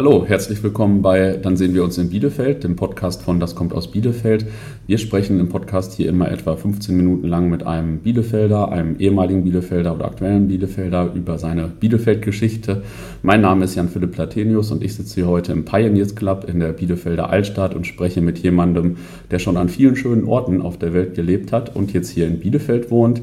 Hallo, herzlich willkommen bei Dann sehen wir uns in Bielefeld, dem Podcast von Das kommt aus Bielefeld. Wir sprechen im Podcast hier immer etwa 15 Minuten lang mit einem Bielefelder, einem ehemaligen Bielefelder oder aktuellen Bielefelder über seine Bielefeld-Geschichte. Mein Name ist Jan-Philipp Platenius und ich sitze hier heute im Pioneers Club in der Bielefelder Altstadt und spreche mit jemandem, der schon an vielen schönen Orten auf der Welt gelebt hat und jetzt hier in Bielefeld wohnt.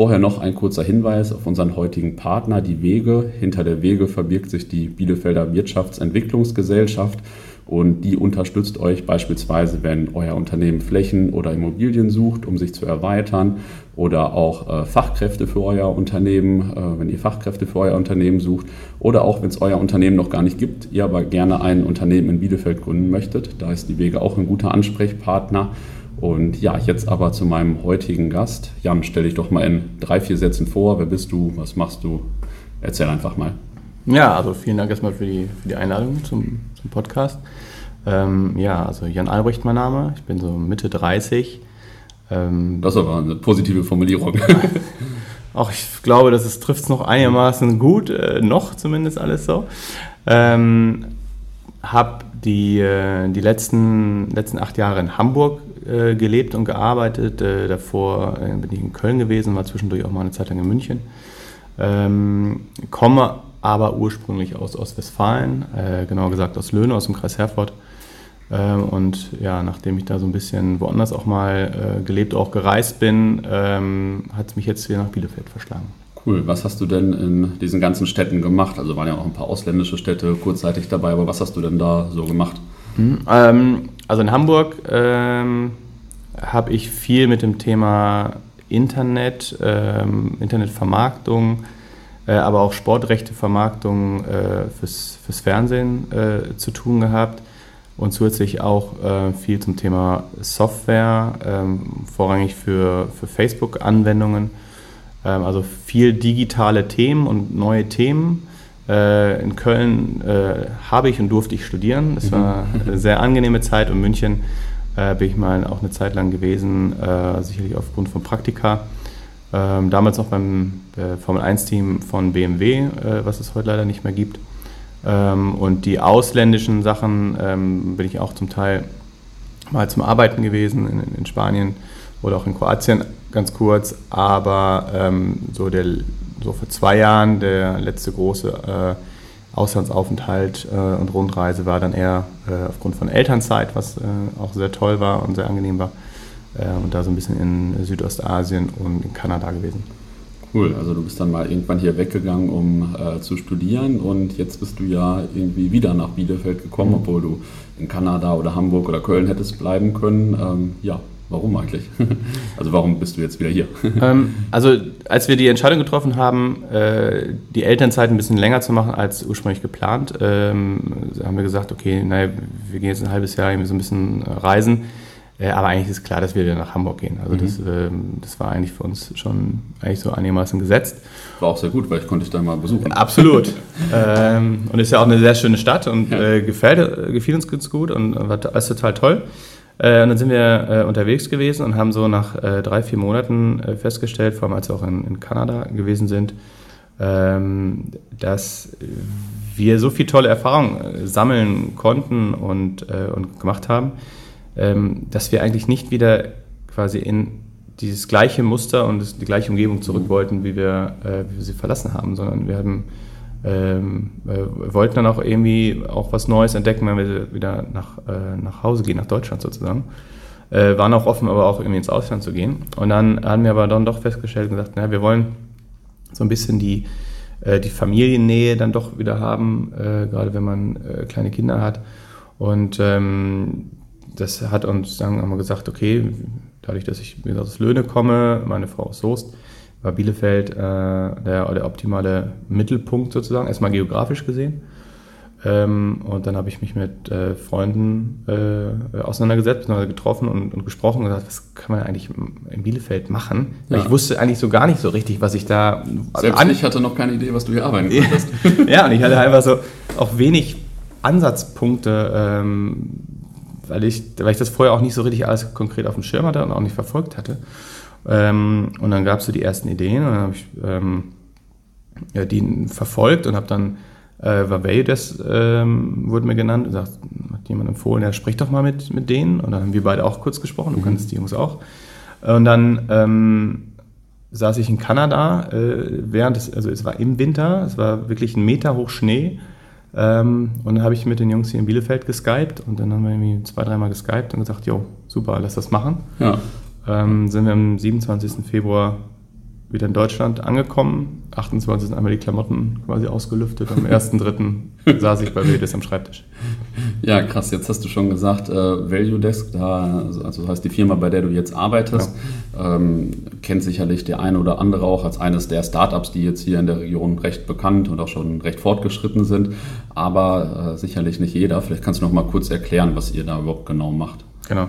Vorher noch ein kurzer Hinweis auf unseren heutigen Partner, die Wege. Hinter der Wege verbirgt sich die Bielefelder Wirtschaftsentwicklungsgesellschaft und die unterstützt euch beispielsweise, wenn euer Unternehmen Flächen oder Immobilien sucht, um sich zu erweitern oder auch äh, Fachkräfte für euer Unternehmen, äh, wenn ihr Fachkräfte für euer Unternehmen sucht oder auch wenn es euer Unternehmen noch gar nicht gibt, ihr aber gerne ein Unternehmen in Bielefeld gründen möchtet. Da ist die Wege auch ein guter Ansprechpartner. Und ja, jetzt aber zu meinem heutigen Gast. Jan, stell dich doch mal in drei, vier Sätzen vor. Wer bist du? Was machst du? Erzähl einfach mal. Ja, also vielen Dank erstmal für die, für die Einladung zum, zum Podcast. Ähm, ja, also Jan Albrecht mein Name. Ich bin so Mitte 30. Ähm, das ist aber eine positive Formulierung. auch ich glaube, das trifft es noch einigermaßen gut, äh, noch zumindest alles so. Ähm, habe die, äh, die letzten, letzten acht Jahre in Hamburg äh, gelebt und gearbeitet. Äh, davor äh, bin ich in Köln gewesen, war zwischendurch auch mal eine Zeit lang in München. Ähm, komme aber ursprünglich aus Ostwestfalen, äh, genauer gesagt aus Löhne, aus dem Kreis Herford. Ähm, und ja, nachdem ich da so ein bisschen woanders auch mal äh, gelebt, auch gereist bin, ähm, hat es mich jetzt wieder nach Bielefeld verschlagen. Cool. Was hast du denn in diesen ganzen Städten gemacht? Also waren ja auch ein paar ausländische Städte kurzzeitig dabei, aber was hast du denn da so gemacht? Mhm, ähm, also in Hamburg ähm, habe ich viel mit dem Thema Internet, ähm, Internetvermarktung, äh, aber auch Sportrechtevermarktung äh, fürs, fürs Fernsehen äh, zu tun gehabt und zusätzlich auch äh, viel zum Thema Software, ähm, vorrangig für, für Facebook-Anwendungen ähm, also viel digitale Themen und neue Themen. Äh, in Köln äh, habe ich und durfte ich studieren. Das war mhm. eine sehr angenehme Zeit und München äh, bin ich mal auch eine Zeit lang gewesen, sicherlich aufgrund von Praktika. Ähm, damals noch beim Formel 1-Team von BMW, was es heute leider nicht mehr gibt. Ähm, und die ausländischen Sachen bin ich auch zum Teil mal zum Arbeiten gewesen in, in Spanien oder auch in Kroatien ganz kurz, aber ähm, so, der, so vor zwei Jahren der letzte große äh, Auslandsaufenthalt äh, und Rundreise war dann eher äh, aufgrund von Elternzeit, was äh, auch sehr toll war und sehr angenehm war. Äh, und da so ein bisschen in Südostasien und in Kanada gewesen. Cool, also du bist dann mal irgendwann hier weggegangen, um äh, zu studieren und jetzt bist du ja irgendwie wieder nach Bielefeld gekommen, mhm. obwohl du in Kanada oder Hamburg oder Köln hättest bleiben können. Ähm, ja, Warum eigentlich? Also warum bist du jetzt wieder hier? Ähm, also als wir die Entscheidung getroffen haben, äh, die Elternzeit ein bisschen länger zu machen als ursprünglich geplant, ähm, haben wir gesagt, okay, naja, wir gehen jetzt ein halbes Jahr so ein bisschen äh, reisen. Äh, aber eigentlich ist klar, dass wir wieder nach Hamburg gehen. Also mhm. das, ähm, das war eigentlich für uns schon eigentlich so einigermaßen gesetzt. War auch sehr gut, weil ich konnte dich da mal besuchen. Absolut. ähm, und ist ja auch eine sehr schöne Stadt und ja. äh, gefällt, gefiel uns ganz gut und war alles total toll. Äh, und dann sind wir äh, unterwegs gewesen und haben so nach äh, drei, vier Monaten äh, festgestellt, vor allem als wir auch in, in Kanada gewesen sind, ähm, dass wir so viel tolle Erfahrungen äh, sammeln konnten und, äh, und gemacht haben, ähm, dass wir eigentlich nicht wieder quasi in dieses gleiche Muster und die gleiche Umgebung zurück wollten, wie wir, wie wir sie verlassen haben, sondern wir haben ähm, äh, wollten dann auch irgendwie auch was Neues entdecken, wenn wir wieder nach, äh, nach Hause gehen, nach Deutschland sozusagen. Äh, waren auch offen, aber auch irgendwie ins Ausland zu gehen. Und dann haben wir aber dann doch festgestellt und gesagt, naja, wir wollen so ein bisschen die, äh, die Familiennähe dann doch wieder haben, äh, gerade wenn man äh, kleine Kinder hat. Und ähm, das hat uns dann haben wir gesagt, okay, dadurch, dass ich aus Löhne komme, meine Frau aus Soest, war Bielefeld äh, der, der, optimale Mittelpunkt sozusagen, erstmal geografisch gesehen. Ähm, und dann habe ich mich mit äh, Freunden äh, auseinandergesetzt, getroffen und, und, gesprochen und gesagt, was kann man eigentlich in Bielefeld machen? Ja. Ich wusste eigentlich so gar nicht so richtig, was ich da. Selbst an ich hatte noch keine Idee, was du hier arbeiten konntest. ja, und ich hatte einfach so auch wenig Ansatzpunkte, ähm, weil, ich, weil ich das vorher auch nicht so richtig alles konkret auf dem Schirm hatte und auch nicht verfolgt hatte. Ähm, und dann gab es so die ersten Ideen und dann habe ich ähm, ja, die verfolgt und habe dann Äh, Value das ähm, wurde mir genannt. Und sagt, hat jemand empfohlen, ja, sprich doch mal mit, mit denen. Und dann haben wir beide auch kurz gesprochen. Du mhm. kannst die Jungs auch. Und dann ähm, saß ich in Kanada äh, während des, also es war im Winter, es war wirklich ein Meter hoch Schnee. Ähm, und dann habe ich mit den Jungs hier in Bielefeld geskypt und dann haben wir irgendwie zwei, dreimal geskypt und gesagt, jo, super, lass das machen. Ja. Ähm, sind wir am 27. Februar wieder in Deutschland angekommen. 28. einmal die Klamotten quasi ausgelüftet. Am 1.3. saß ich bei Wildes am Schreibtisch. Ja, krass. Jetzt hast du schon gesagt, äh, Value Desk, da, also heißt die Firma, bei der du jetzt arbeitest, ja. ähm, kennt sicherlich der eine oder andere auch als eines der Startups, die jetzt hier in der Region recht bekannt und auch schon recht fortgeschritten sind. Aber äh, sicherlich nicht jeder. Vielleicht kannst du noch mal kurz erklären, was ihr da überhaupt genau macht. Genau.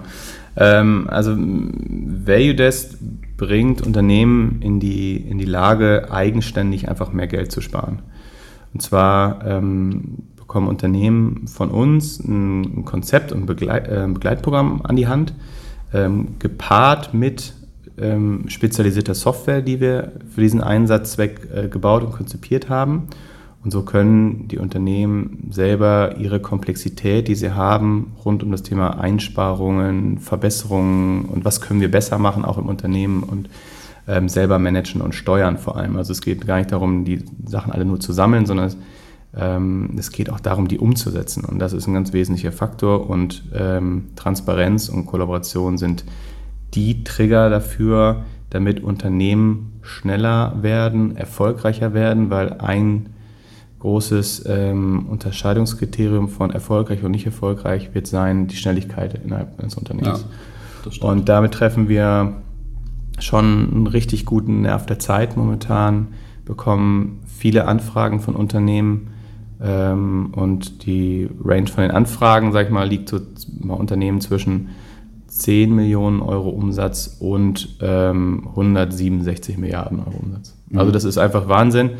Ähm, also Value Desk bringt Unternehmen in die, in die Lage, eigenständig einfach mehr Geld zu sparen. Und zwar ähm, bekommen Unternehmen von uns ein Konzept und Begleit, äh, Begleitprogramm an die Hand, ähm, gepaart mit ähm, spezialisierter Software, die wir für diesen Einsatzzweck äh, gebaut und konzipiert haben. Und so können die Unternehmen selber ihre Komplexität, die sie haben, rund um das Thema Einsparungen, Verbesserungen und was können wir besser machen, auch im Unternehmen und ähm, selber managen und steuern vor allem. Also es geht gar nicht darum, die Sachen alle nur zu sammeln, sondern es, ähm, es geht auch darum, die umzusetzen. Und das ist ein ganz wesentlicher Faktor. Und ähm, Transparenz und Kollaboration sind die Trigger dafür, damit Unternehmen schneller werden, erfolgreicher werden, weil ein großes ähm, Unterscheidungskriterium von erfolgreich und nicht erfolgreich wird sein die Schnelligkeit innerhalb eines Unternehmens. Ja, und damit treffen wir schon einen richtig guten Nerv der Zeit momentan, bekommen viele Anfragen von Unternehmen ähm, und die Range von den Anfragen, sag ich mal, liegt so bei Unternehmen zwischen 10 Millionen Euro Umsatz und ähm, 167 Milliarden Euro Umsatz. Mhm. Also das ist einfach Wahnsinn.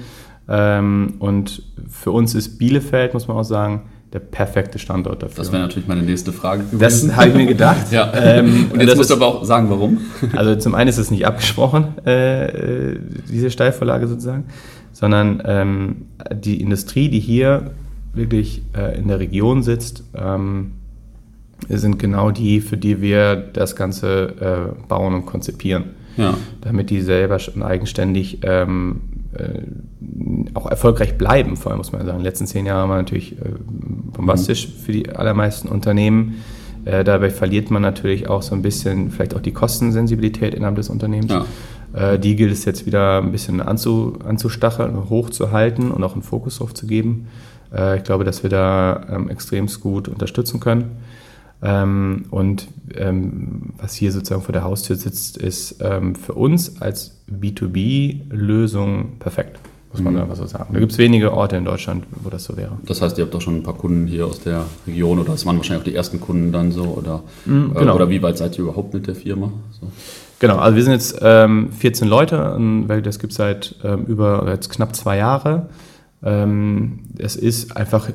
Ähm, und für uns ist Bielefeld, muss man auch sagen, der perfekte Standort dafür. Das wäre natürlich meine nächste Frage gewesen. Das habe ich mir gedacht. ja. Ähm, und jetzt musst du aber auch sagen, warum. also zum einen ist es nicht abgesprochen, äh, diese Steilvorlage sozusagen, sondern ähm, die Industrie, die hier wirklich äh, in der Region sitzt, ähm, sind genau die, für die wir das Ganze äh, bauen und konzipieren. Ja. Damit die selber eigenständig ähm, äh, auch erfolgreich bleiben, vor allem muss man sagen. In den letzten zehn Jahren war natürlich äh, bombastisch mhm. für die allermeisten Unternehmen. Äh, dabei verliert man natürlich auch so ein bisschen vielleicht auch die Kostensensibilität innerhalb des Unternehmens. Ja. Äh, die gilt es jetzt wieder ein bisschen anzu, anzustacheln, hochzuhalten und auch einen Fokus drauf zu geben. Äh, ich glaube, dass wir da ähm, extremst gut unterstützen können. Ähm, und ähm, was hier sozusagen vor der Haustür sitzt, ist ähm, für uns als B2B-Lösung perfekt, muss man mhm. einfach so sagen. Da gibt es wenige Orte in Deutschland, wo das so wäre. Das heißt, ihr habt doch schon ein paar Kunden hier aus der Region oder das waren wahrscheinlich auch die ersten Kunden dann so oder, mhm, genau. äh, oder wie weit seid ihr überhaupt mit der Firma? So. Genau, also wir sind jetzt ähm, 14 Leute, weil das gibt es seit ähm, über jetzt knapp zwei Jahre. Ähm, es ist einfach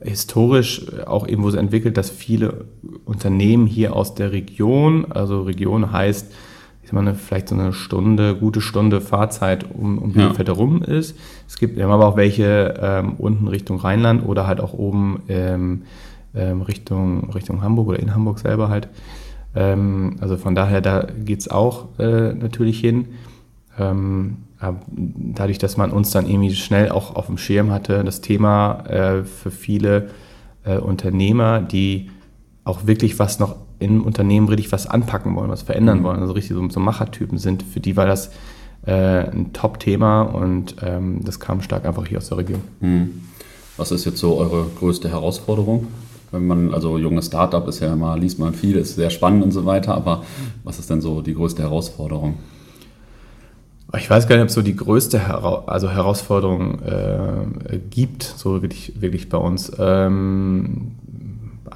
historisch auch irgendwo so entwickelt, dass viele Unternehmen hier aus der Region, also Region heißt, ich meine, vielleicht so eine Stunde, gute Stunde Fahrzeit um, um Bielefeld ja. herum ist. Es gibt aber auch welche ähm, unten Richtung Rheinland oder halt auch oben ähm, ähm, Richtung, Richtung Hamburg oder in Hamburg selber halt. Ähm, also von daher, da geht es auch äh, natürlich hin. Ähm, dadurch, dass man uns dann irgendwie schnell auch auf dem Schirm hatte, das Thema äh, für viele äh, Unternehmer, die auch wirklich was noch im Unternehmen richtig was anpacken wollen, was verändern mhm. wollen, also richtig so, so Machertypen sind, für die war das äh, ein Top-Thema und ähm, das kam stark einfach hier aus der Region. Mhm. Was ist jetzt so eure größte Herausforderung? Wenn man, also junges Startup ist ja immer, liest man viel, ist sehr spannend und so weiter, aber was ist denn so die größte Herausforderung? Ich weiß gar nicht, ob es so die größte Hera also Herausforderung äh, gibt, so wirklich, wirklich bei uns. Ähm,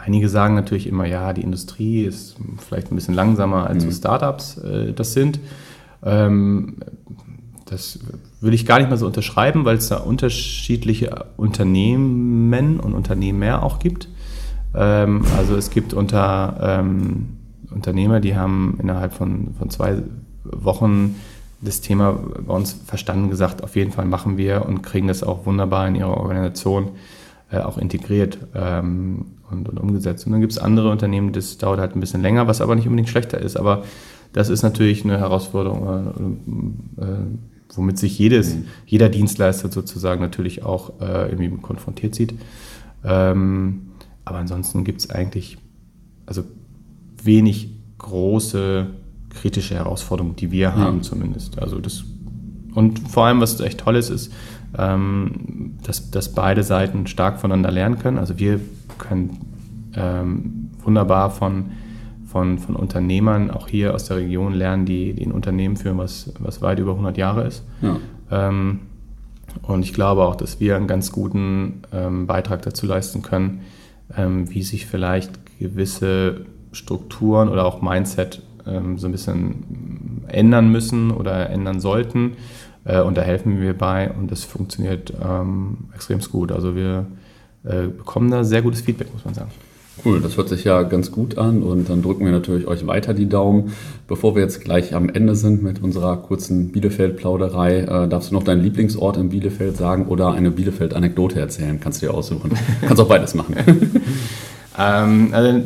einige sagen natürlich immer, ja, die Industrie ist vielleicht ein bisschen langsamer als mhm. so Startups äh, das sind. Ähm, das würde ich gar nicht mehr so unterschreiben, weil es da unterschiedliche Unternehmen und Unternehmer auch gibt. Ähm, also es gibt unter ähm, Unternehmer, die haben innerhalb von, von zwei Wochen das Thema bei uns verstanden gesagt, auf jeden Fall machen wir und kriegen das auch wunderbar in ihrer Organisation äh, auch integriert ähm, und, und, umgesetzt. Und dann gibt es andere Unternehmen, das dauert halt ein bisschen länger, was aber nicht unbedingt schlechter ist. Aber das ist natürlich eine Herausforderung, äh, äh womit sich jedes, mhm. jeder Dienstleister sozusagen natürlich auch äh, irgendwie konfrontiert sieht. Ähm, aber ansonsten gibt es eigentlich also wenig große kritische Herausforderungen, die wir haben ja. zumindest. Also das und vor allem, was echt toll ist, ist, dass, dass beide Seiten stark voneinander lernen können. Also wir können ähm, wunderbar von, von, von Unternehmern auch hier aus der Region lernen, die, die ein Unternehmen führen, was, was weit über 100 Jahre ist. Ja. Ähm, und ich glaube auch, dass wir einen ganz guten ähm, Beitrag dazu leisten können, ähm, wie sich vielleicht gewisse Strukturen oder auch Mindset ähm, so ein bisschen ändern müssen oder ändern sollten. Äh, und da helfen wir bei und das funktioniert ähm, extrem gut. Also wir äh, bekommen da sehr gutes Feedback, muss man sagen. Cool, das hört sich ja ganz gut an und dann drücken wir natürlich euch weiter die Daumen. Bevor wir jetzt gleich am Ende sind mit unserer kurzen Bielefeld-Plauderei, äh, darfst du noch deinen Lieblingsort in Bielefeld sagen oder eine Bielefeld-Anekdote erzählen? Kannst du dir aussuchen. Kannst auch beides machen. ähm, also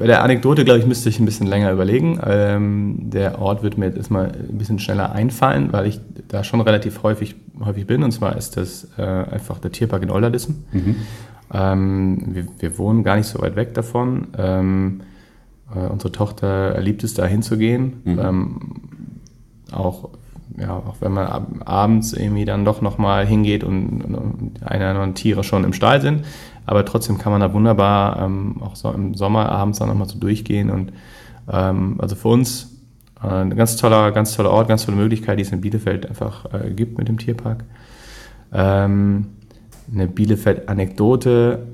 bei der Anekdote, glaube ich, müsste ich ein bisschen länger überlegen. Ähm, der Ort wird mir jetzt mal ein bisschen schneller einfallen, weil ich da schon relativ häufig, häufig bin. Und zwar ist das äh, einfach der Tierpark in Olderdissen. Mhm. Ähm, wir, wir, wohnen gar nicht so weit weg davon. Ähm, äh, unsere Tochter liebt es, da hinzugehen. Mhm. Ähm, auch, ja, auch wenn man ab, abends irgendwie dann doch nochmal hingeht und, und eine oder andere Tiere schon im Stall sind aber trotzdem kann man da wunderbar ähm, auch so im Sommer abends dann nochmal so durchgehen. Und ähm, also für uns äh, ein ganz toller, ganz toller Ort, ganz tolle Möglichkeit, die es in Bielefeld einfach äh, gibt mit dem Tierpark. Ähm, eine Bielefeld-Anekdote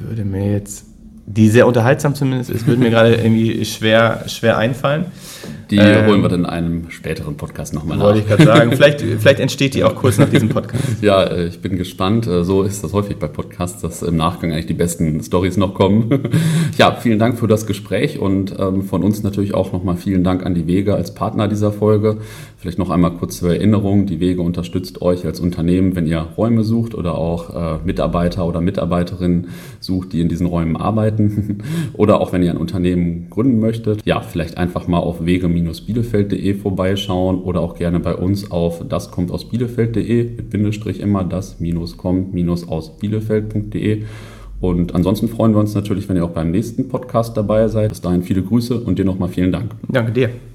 würde mir jetzt die sehr unterhaltsam zumindest ist, würde mir gerade irgendwie schwer, schwer einfallen. Die ähm, holen wir dann in einem späteren Podcast nochmal nach. Wollte ich gerade sagen. Vielleicht, vielleicht entsteht die auch kurz nach diesem Podcast. ja, äh, ich bin gespannt. Äh, so ist das häufig bei Podcasts, dass im Nachgang eigentlich die besten Stories noch kommen. ja, vielen Dank für das Gespräch und ähm, von uns natürlich auch nochmal vielen Dank an die Wege als Partner dieser Folge. Vielleicht noch einmal kurz zur Erinnerung. Die Wege unterstützt euch als Unternehmen, wenn ihr Räume sucht oder auch äh, Mitarbeiter oder Mitarbeiterinnen sucht, die in diesen Räumen arbeiten. oder auch wenn ihr ein Unternehmen gründen möchtet. Ja, vielleicht einfach mal auf wege-bielefeld.de vorbeischauen oder auch gerne bei uns auf das kommt aus Bielefeld.de mit Bindestrich immer das minus kommt minus aus Bielefeld.de. Und ansonsten freuen wir uns natürlich, wenn ihr auch beim nächsten Podcast dabei seid. Bis dahin viele Grüße und dir nochmal vielen Dank. Danke dir.